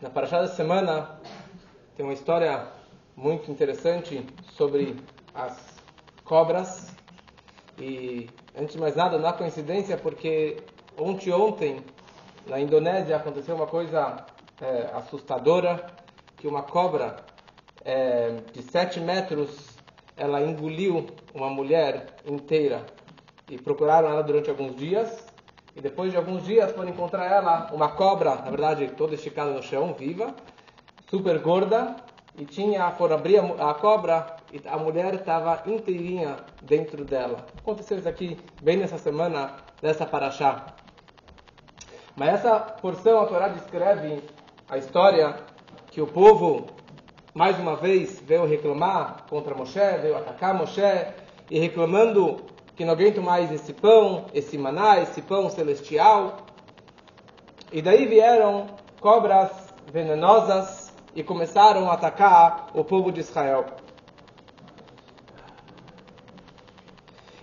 Na Parashá da semana tem uma história muito interessante sobre as cobras. E, antes de mais nada, não há coincidência, porque ontem ontem, na Indonésia, aconteceu uma coisa é, assustadora, que uma cobra é, de 7 metros, ela engoliu uma mulher inteira. E procuraram ela durante alguns dias, e depois de alguns dias foram encontrar ela, uma cobra, na verdade toda esticada no chão, viva, super gorda, e tinha, foram abrir a, a cobra e a mulher estava inteirinha dentro dela. Aconteceu isso aqui bem nessa semana, nessa paraxá. Mas essa porção a Torá descreve a história que o povo, mais uma vez, veio reclamar contra Moshe, veio atacar Moshe, e reclamando que não aguento mais esse pão, esse maná, esse pão celestial. E daí vieram cobras venenosas e começaram a atacar o povo de Israel.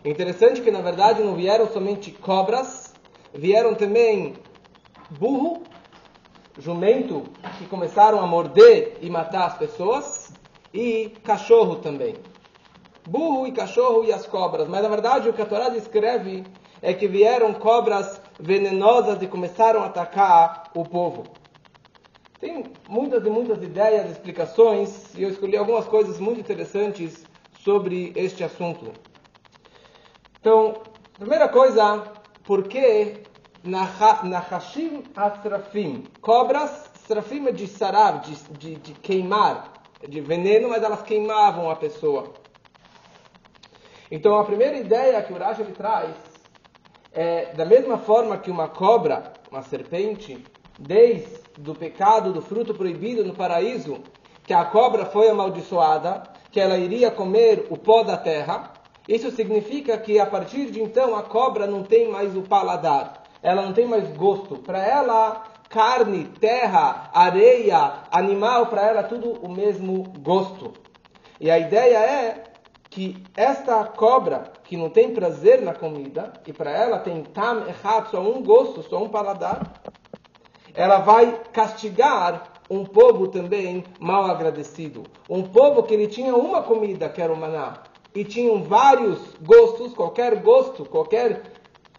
Interessante que na verdade não vieram somente cobras, vieram também burro, jumento, que começaram a morder e matar as pessoas, e cachorro também burro e cachorro e as cobras. Mas na verdade o que a Torá descreve é que vieram cobras venenosas e começaram a atacar o povo. Tem muitas e muitas ideias, explicações, e eu escolhi algumas coisas muito interessantes sobre este assunto. Então, primeira coisa, por que Nahashim Asrafim? Cobras, Srafim é de sarar, de, de, de queimar, de veneno, mas elas queimavam a pessoa. Então a primeira ideia que o Rashi ele traz é da mesma forma que uma cobra, uma serpente, desde do pecado do fruto proibido no paraíso, que a cobra foi amaldiçoada, que ela iria comer o pó da terra, isso significa que a partir de então a cobra não tem mais o paladar, ela não tem mais gosto. Para ela, carne, terra, areia, animal, para ela tudo o mesmo gosto. E a ideia é que esta cobra, que não tem prazer na comida, e para ela tem tam errado, só um gosto, só um paladar, ela vai castigar um povo também mal agradecido. Um povo que ele tinha uma comida, que era o maná, e tinham vários gostos, qualquer gosto, qualquer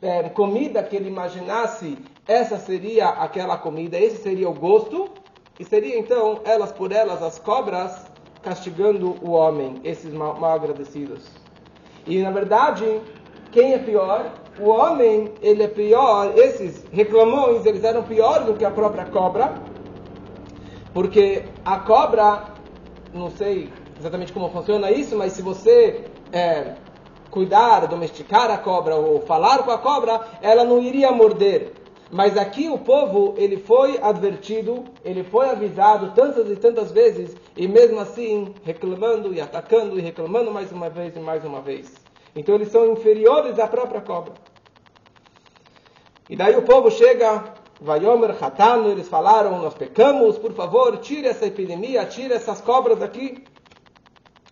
é, comida que ele imaginasse, essa seria aquela comida, esse seria o gosto, e seria então, elas por elas, as cobras, castigando o homem, esses mal, mal agradecidos. E na verdade, quem é pior? O homem, ele é pior, esses reclamões, eles eram piores do que a própria cobra, porque a cobra, não sei exatamente como funciona isso, mas se você é, cuidar, domesticar a cobra ou falar com a cobra, ela não iria morder. Mas aqui o povo, ele foi advertido, ele foi avisado tantas e tantas vezes, e mesmo assim reclamando e atacando e reclamando mais uma vez e mais uma vez. Então eles são inferiores à própria cobra. E daí o povo chega, Vayomer Hatano, eles falaram, nós pecamos, por favor, tire essa epidemia, tire essas cobras daqui.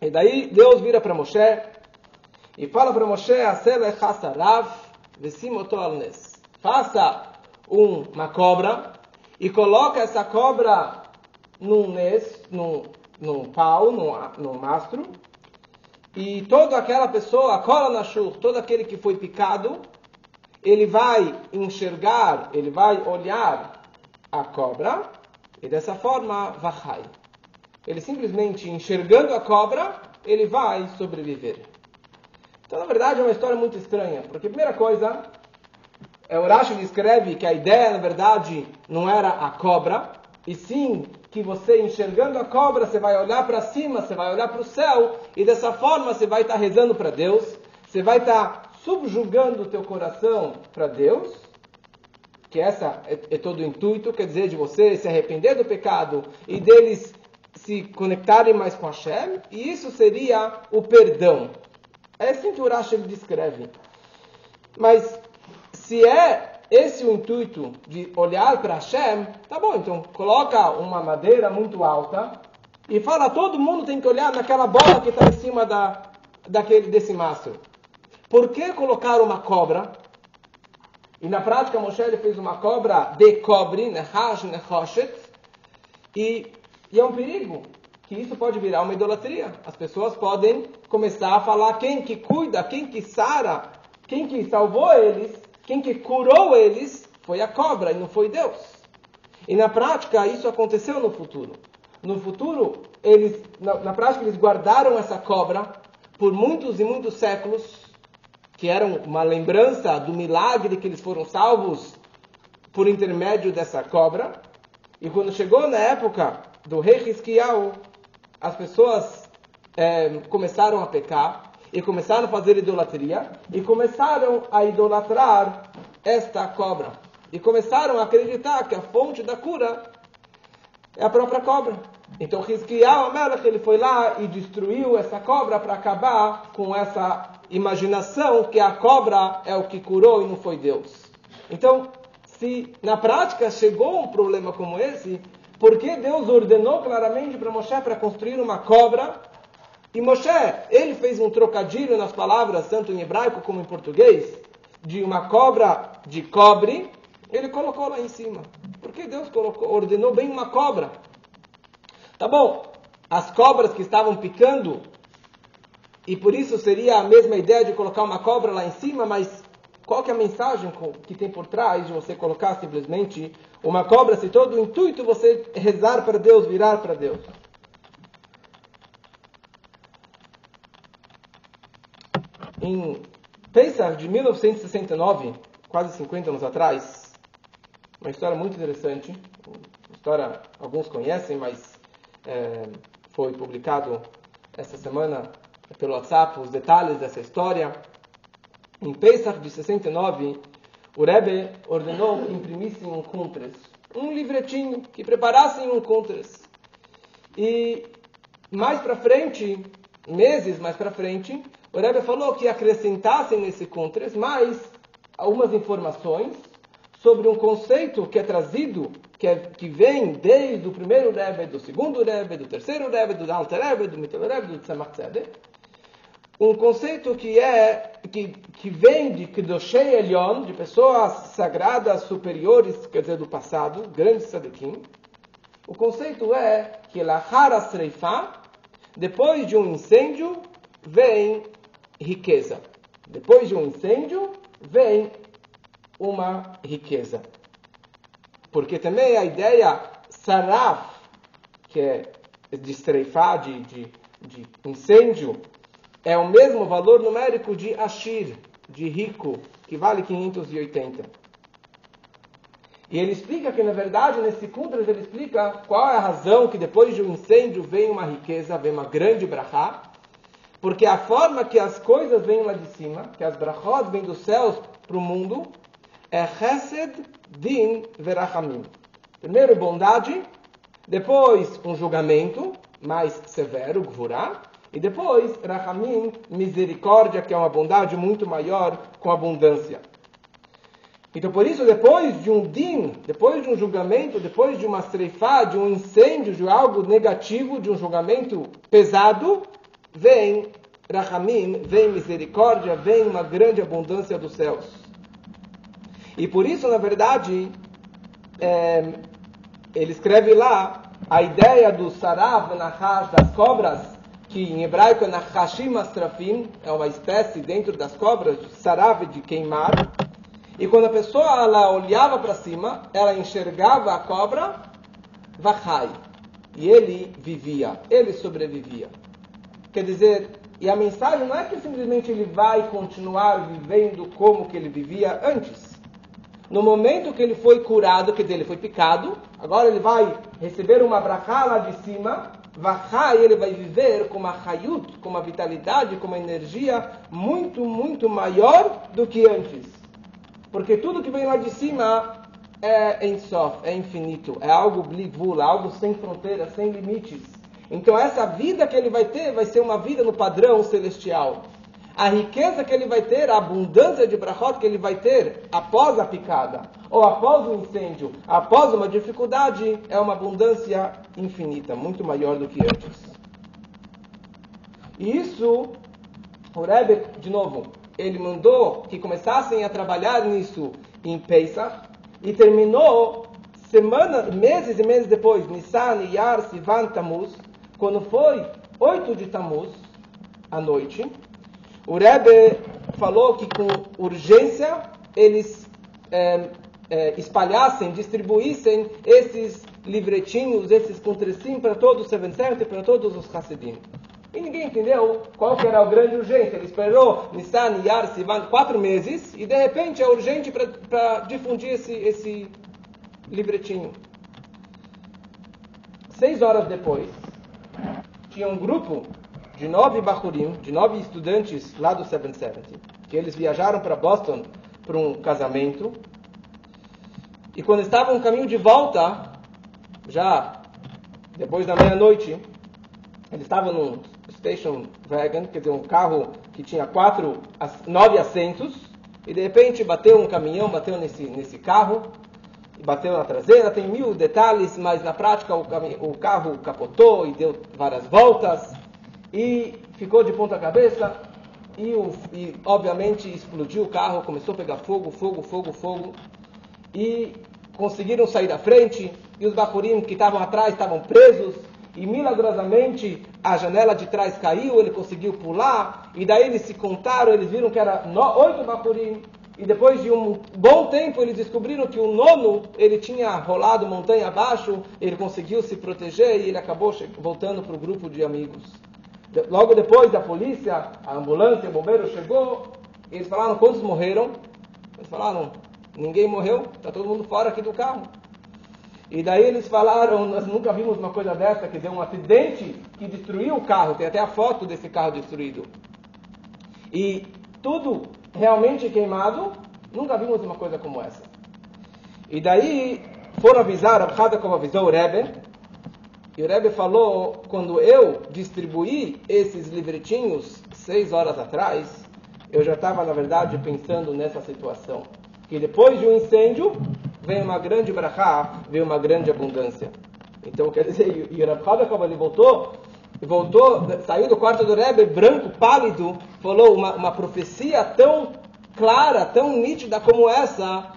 E daí Deus vira para Moshe e fala para Moshe, Asele Hasarav, Vesimoto. Faça um, uma cobra e coloca essa cobra num, nes, num, num pau, num, num mastro, e toda aquela pessoa, cola na chuva, todo aquele que foi picado, ele vai enxergar, ele vai olhar a cobra, e dessa forma, vai. Ele simplesmente enxergando a cobra, ele vai sobreviver. Então, na verdade, é uma história muito estranha, porque, primeira coisa, é, o Rashi descreve que a ideia, na verdade, não era a cobra, e sim que você enxergando a cobra, você vai olhar para cima, você vai olhar para o céu, e dessa forma você vai estar tá rezando para Deus, você vai estar tá subjugando o teu coração para Deus, que essa é, é todo o intuito, quer dizer, de você se arrepender do pecado e deles se conectarem mais com Hashem, e isso seria o perdão. É assim que o Rashi descreve. Mas se é esse o intuito de olhar para Hashem, tá bom, então coloca uma madeira muito alta e fala, todo mundo tem que olhar naquela bola que está em cima da, daquele, desse mastro. Por que colocar uma cobra? E na prática Moshe ele fez uma cobra de cobre, nehaj, nehoshet, E, e é um perigo que isso pode virar uma idolatria. As pessoas podem começar a falar quem que cuida, quem que sara, quem que salvou eles, quem que curou eles foi a cobra e não foi Deus. E na prática isso aconteceu no futuro. No futuro, eles, na, na prática, eles guardaram essa cobra por muitos e muitos séculos, que eram uma lembrança do milagre que eles foram salvos por intermédio dessa cobra. E quando chegou na época do rei Risquial, as pessoas é, começaram a pecar e começaram a fazer idolatria e começaram a idolatrar esta cobra. E começaram a acreditar que a fonte da cura é a própria cobra. Então Rizkiah Amelech, ele foi lá e destruiu essa cobra para acabar com essa imaginação que a cobra é o que curou e não foi Deus. Então, se na prática chegou um problema como esse, por que Deus ordenou claramente para Moshe para construir uma cobra? E Moshe, ele fez um trocadilho nas palavras, tanto em hebraico como em português, de uma cobra de cobre, ele colocou lá em cima. Por que Deus colocou, ordenou bem uma cobra? Tá bom, as cobras que estavam picando, e por isso seria a mesma ideia de colocar uma cobra lá em cima, mas qual é a mensagem que tem por trás de você colocar simplesmente uma cobra, se todo o intuito você rezar para Deus, virar para Deus? Em Pesach de 1969, quase 50 anos atrás, uma história muito interessante, uma história alguns conhecem, mas é, foi publicado essa semana pelo WhatsApp os detalhes dessa história. Em Pesach de 69, o Rebbe ordenou que imprimissem um Kuntres, um livretinho, que preparassem um Kuntres. E mais para frente, meses mais para frente, o Rebbe falou que acrescentassem nesse Kuntres mais algumas informações sobre um conceito que é trazido que, é, que vem desde o primeiro Rebbe, do segundo Rebbe, do terceiro Rebbe, do Alter Rebbe, do Mittel Rebbe, do Tzemach Tzedek, um conceito que é que, que vem de Kedoshei Elion, de pessoas sagradas superiores, quer dizer, do passado, grandes tzadikim. O conceito é que Lahara Sreifa, depois de um incêndio, vem riqueza. Depois de um incêndio, vem uma riqueza. Porque também a ideia saraf, que é de estreifar, de, de, de incêndio, é o mesmo valor numérico de ashir, de rico, que vale 580. E ele explica que, na verdade, nesse Kundras, ele explica qual é a razão que depois de um incêndio vem uma riqueza, vem uma grande brachá, porque a forma que as coisas vêm lá de cima, que as brachot vêm dos céus para o mundo, é chesed din verachamim. Primeiro, bondade, depois, um julgamento mais severo, gvurá, e depois, rachamim, misericórdia, que é uma bondade muito maior, com abundância. Então, por isso, depois de um din, depois de um julgamento, depois de uma streifá, de um incêndio, de algo negativo, de um julgamento pesado, vem rachamim, vem misericórdia, vem uma grande abundância dos céus. E por isso, na verdade, é, ele escreve lá a ideia do sarav nachash, das cobras, que em hebraico é nachashim astrafim, é uma espécie dentro das cobras, sarav de queimar. E quando a pessoa ela olhava para cima, ela enxergava a cobra, vachai. E ele vivia, ele sobrevivia. Quer dizer, e a mensagem não é que simplesmente ele vai continuar vivendo como que ele vivia antes. No momento que ele foi curado, que ele foi picado, agora ele vai receber uma brachá lá de cima, e ele vai viver com uma hayut, com uma vitalidade, com uma energia muito, muito maior do que antes. Porque tudo que vem lá de cima é ensof, é infinito, é algo blivula, algo sem fronteiras, sem limites. Então essa vida que ele vai ter vai ser uma vida no padrão celestial a riqueza que ele vai ter, a abundância de brachot que ele vai ter após a picada, ou após o incêndio, após uma dificuldade, é uma abundância infinita, muito maior do que antes. E isso, o Rebbe, de novo, ele mandou que começassem a trabalhar nisso em Pesach, e terminou semanas, meses e meses depois, Nissan, Iyar, Sivan, Tammuz, quando foi 8 de Tammuz, à noite, o Rebbe falou que com urgência eles é, é, espalhassem, distribuíssem esses livretinhos, esses contrecinhos para todos os Seven e para todos os Hassidim. E ninguém entendeu qual que era a grande urgência. Ele esperou Nissan, Yar, Sivan, quatro meses, e de repente é urgente para difundir esse, esse livretinho. Seis horas depois, tinha um grupo de nove Bahurim, de nove estudantes lá do 770, que eles viajaram para Boston para um casamento. E quando estavam no caminho de volta, já depois da meia-noite, eles estavam num station wagon, quer dizer, um carro que tinha quatro, nove assentos, e de repente bateu um caminhão, bateu nesse, nesse carro, bateu na traseira, tem mil detalhes, mas na prática o, o carro capotou e deu várias voltas e ficou de ponta cabeça e, o, e, obviamente explodiu o carro, começou a pegar fogo, fogo, fogo, fogo e conseguiram sair da frente e os bacurim que estavam atrás estavam presos e milagrosamente a janela de trás caiu, ele conseguiu pular e daí eles se contaram, eles viram que era oito bacurim e depois de um bom tempo eles descobriram que o nono ele tinha rolado montanha abaixo, ele conseguiu se proteger e ele acabou voltando para o grupo de amigos. Logo depois da polícia, a ambulância, o bombeiro chegou, eles falaram quantos morreram. Eles falaram, ninguém morreu, está todo mundo fora aqui do carro. E daí eles falaram, nós nunca vimos uma coisa dessa, que deu um acidente que destruiu o carro, tem até a foto desse carro destruído. E tudo realmente queimado, nunca vimos uma coisa como essa. E daí foram avisar, a como avisou o Rebbe, e o Rebbe falou, quando eu distribuí esses livretinhos seis horas atrás, eu já estava, na verdade, pensando nessa situação. Que depois de um incêndio, vem uma grande brachá, vem uma grande abundância. Então, quer dizer, e o como ele voltou, voltou, saiu do quarto do Rebbe, branco, pálido, falou uma, uma profecia tão clara, tão nítida como essa,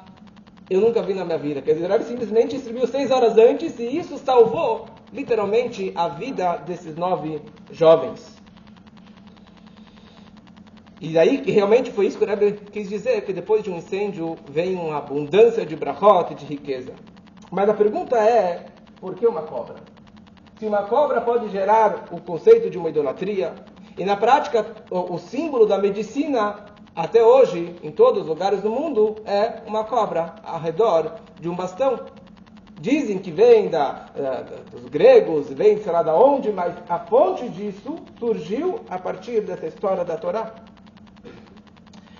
eu nunca vi na minha vida. Quer dizer, o Rebbe simplesmente distribuiu seis horas antes e isso salvou, literalmente, a vida desses nove jovens. E daí, realmente foi isso que o Rebbe quis dizer, que depois de um incêndio vem uma abundância de brachot, de riqueza. Mas a pergunta é, por que uma cobra? Se uma cobra pode gerar o conceito de uma idolatria, e na prática o, o símbolo da medicina até hoje, em todos os lugares do mundo, é uma cobra ao redor de um bastão. Dizem que vem da, da, dos gregos, vem sei lá da onde, mas a fonte disso surgiu a partir dessa história da Torá.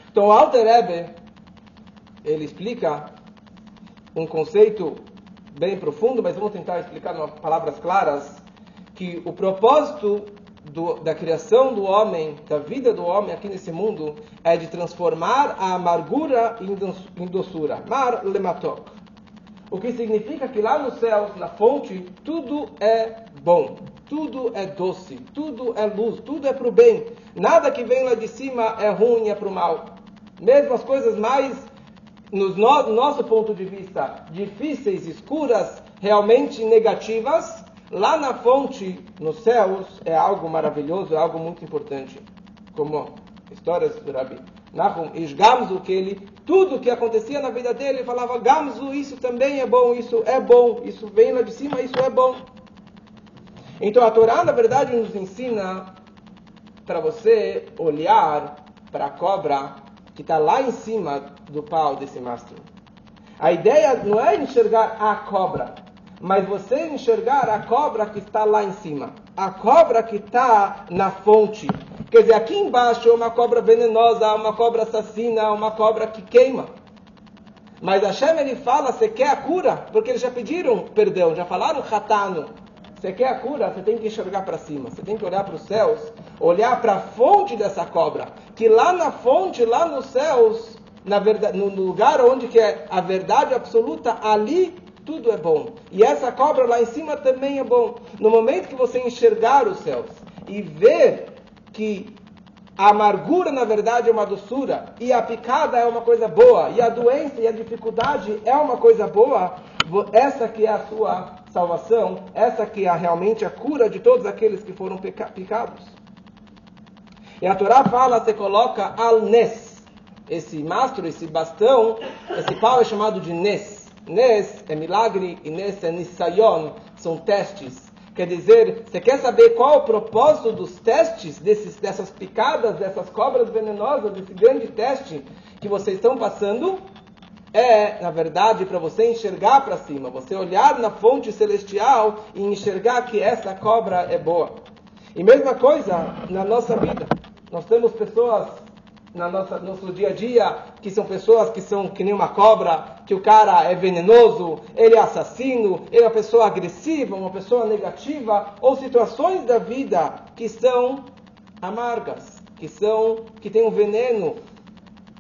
Então, Alter Rebbe, ele explica um conceito bem profundo, mas vamos tentar explicar em palavras claras, que o propósito do, da criação do homem, da vida do homem aqui nesse mundo, é de transformar a amargura em doçura. Mar lematok. O que significa que lá nos céus, na fonte, tudo é bom, tudo é doce, tudo é luz, tudo é para o bem. Nada que vem lá de cima é ruim, é para o mal. Mesmo as coisas mais, no nosso ponto de vista, difíceis, escuras, realmente negativas, Lá na fonte, nos céus, é algo maravilhoso, é algo muito importante. Como histórias do Rabi Nahum Ish Gamzu, que ele, tudo que acontecia na vida dele, ele falava, Gamzu, isso também é bom, isso é bom, isso vem lá de cima, isso é bom. Então a Torá, na verdade, nos ensina para você olhar para a cobra que está lá em cima do pau desse mastro. A ideia não é enxergar a cobra, mas você enxergar a cobra que está lá em cima, a cobra que está na fonte. Quer dizer, aqui embaixo é uma cobra venenosa, uma cobra assassina, uma cobra que queima. Mas Hashem ele fala, você quer a cura? Porque eles já pediram perdão, já falaram ratano. Você quer a cura? Você tem que enxergar para cima, você tem que olhar para os céus, olhar para a fonte dessa cobra. Que lá na fonte, lá nos céus, na verdade, no lugar onde que é a verdade absoluta, ali tudo é bom. E essa cobra lá em cima também é bom. No momento que você enxergar os céus e ver que a amargura, na verdade, é uma doçura, e a picada é uma coisa boa, e a doença e a dificuldade é uma coisa boa, essa que é a sua salvação, essa que é realmente a cura de todos aqueles que foram picados. E a Torá fala, você coloca al-nes, esse mastro, esse bastão, esse pau é chamado de nes. Nes é milagre e nes é nisayon, são testes. Quer dizer, você quer saber qual o propósito dos testes, desses, dessas picadas, dessas cobras venenosas, desse grande teste que vocês estão passando? É, na verdade, para você enxergar para cima, você olhar na fonte celestial e enxergar que essa cobra é boa. E mesma coisa na nossa vida. Nós temos pessoas na nossa nosso dia a dia que são pessoas que são que nem uma cobra, que o cara é venenoso, ele é assassino, ele é uma pessoa agressiva, uma pessoa negativa, ou situações da vida que são amargas, que são que têm um veneno.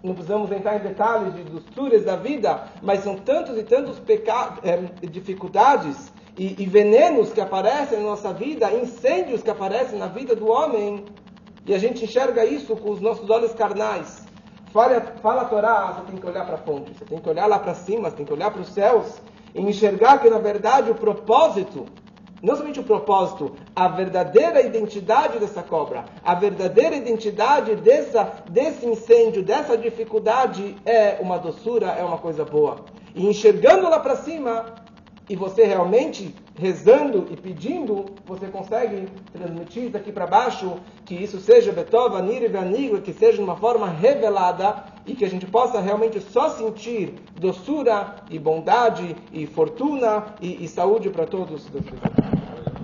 Não precisamos entrar em detalhes de doçuras da vida, mas são tantos e tantos pecados, é, dificuldades e, e venenos que aparecem na nossa vida, incêndios que aparecem na vida do homem, e a gente enxerga isso com os nossos olhos carnais. Fala, fala a Torá, você tem que olhar para a fonte, você tem que olhar lá para cima, você tem que olhar para os céus e enxergar que, na verdade, o propósito, não somente o propósito, a verdadeira identidade dessa cobra, a verdadeira identidade dessa, desse incêndio, dessa dificuldade é uma doçura, é uma coisa boa. E enxergando lá para cima, e você realmente rezando e pedindo, você consegue transmitir daqui para baixo que isso seja Betova, Nir e que seja de uma forma revelada e que a gente possa realmente só sentir doçura e bondade e fortuna e, e saúde para todos.